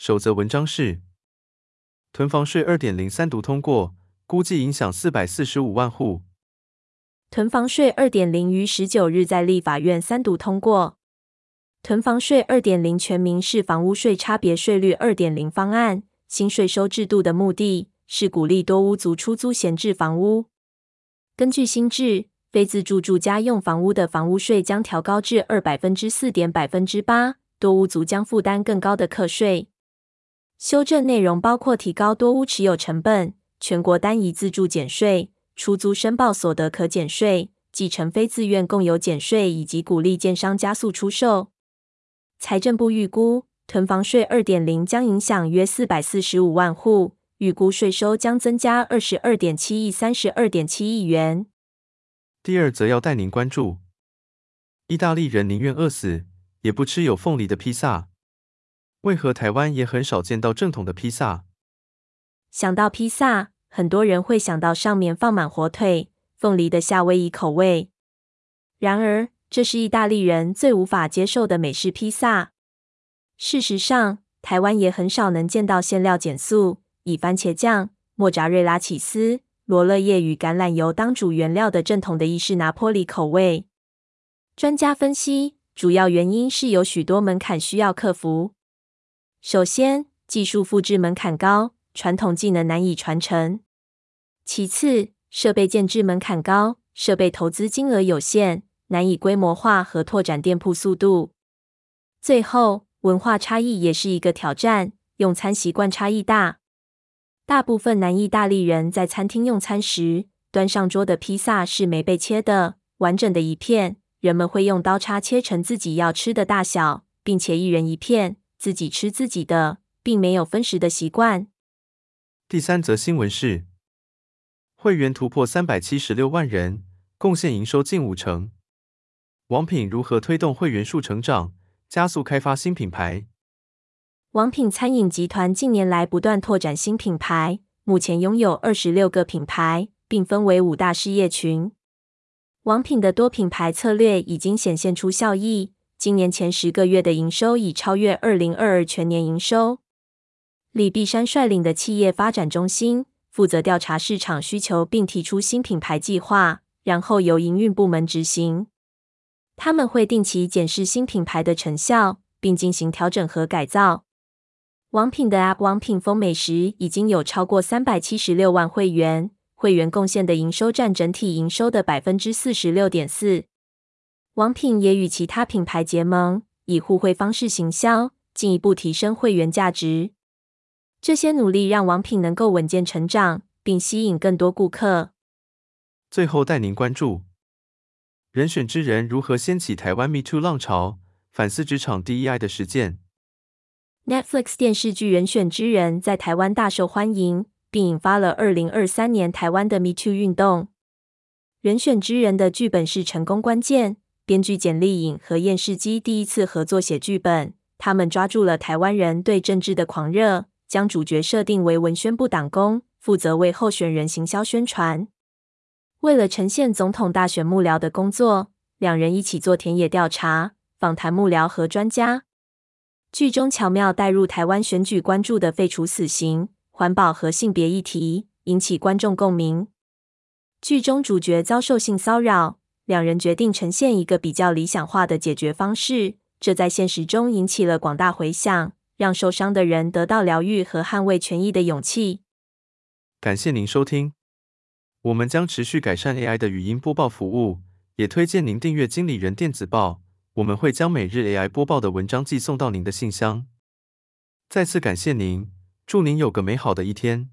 首则文章是：囤房税二点零三读通过，估计影响四百四十五万户。囤房税二点零于十九日在立法院三读通过。囤房税二点零全名是房屋税差别税率二点零方案，新税收制度的目的是鼓励多屋族出租闲置房屋。根据新制，非自住住家用房屋的房屋税将调高至二百分之四点百分之八，多屋族将负担更高的课税。修正内容包括提高多屋持有成本、全国单一自住减税、出租申报所得可减税、继承非自愿共有减税，以及鼓励建商加速出售。财政部预估，囤房税二点零将影响约四百四十五万户。预估税收将增加二十二点七亿三十二点七亿元。第二则要带您关注：意大利人宁愿饿死也不吃有凤梨的披萨。为何台湾也很少见到正统的披萨？想到披萨，很多人会想到上面放满火腿、凤梨的夏威夷口味。然而，这是意大利人最无法接受的美式披萨。事实上，台湾也很少能见到馅料减素。以番茄酱、莫扎瑞拉起司、罗勒叶与橄榄油当主原料的正统的意式拿坡里口味，专家分析，主要原因是有许多门槛需要克服。首先，技术复制门槛高，传统技能难以传承；其次，设备建制门槛高，设备投资金额有限，难以规模化和拓展店铺速度；最后，文化差异也是一个挑战，用餐习惯差异大。大部分南意大利人在餐厅用餐时，端上桌的披萨是没被切的，完整的一片。人们会用刀叉切成自己要吃的大小，并且一人一片，自己吃自己的，并没有分食的习惯。第三则新闻是，会员突破三百七十六万人，贡献营收近五成。王品如何推动会员数成长，加速开发新品牌？王品餐饮集团近年来不断拓展新品牌，目前拥有二十六个品牌，并分为五大事业群。王品的多品牌策略已经显现出效益，今年前十个月的营收已超越二零二二全年营收。李碧山率领的企业发展中心负责调查市场需求，并提出新品牌计划，然后由营运部门执行。他们会定期检视新品牌的成效，并进行调整和改造。王品的 App 王品风美食已经有超过三百七十六万会员，会员贡献的营收占整体营收的百分之四十六点四。王品也与其他品牌结盟，以互惠方式行销，进一步提升会员价值。这些努力让王品能够稳健成长，并吸引更多顾客。最后带您关注：人选之人如何掀起台湾 Me Too 浪潮，反思职场 DEI 的实践。Netflix 电视剧《人选之人》在台湾大受欢迎，并引发了二零二三年台湾的 Me Too 运动。《人选之人》的剧本是成功关键，编剧简丽颖和燕世基第一次合作写剧本，他们抓住了台湾人对政治的狂热，将主角设定为文宣部党工，负责为候选人行销宣传。为了呈现总统大选幕僚的工作，两人一起做田野调查，访谈幕僚和专家。剧中巧妙带入台湾选举关注的废除死刑、环保和性别议题，引起观众共鸣。剧中主角遭受性骚扰，两人决定呈现一个比较理想化的解决方式，这在现实中引起了广大回响，让受伤的人得到疗愈和捍卫权益的勇气。感谢您收听，我们将持续改善 AI 的语音播报服务，也推荐您订阅经理人电子报。我们会将每日 AI 播报的文章寄送到您的信箱。再次感谢您，祝您有个美好的一天。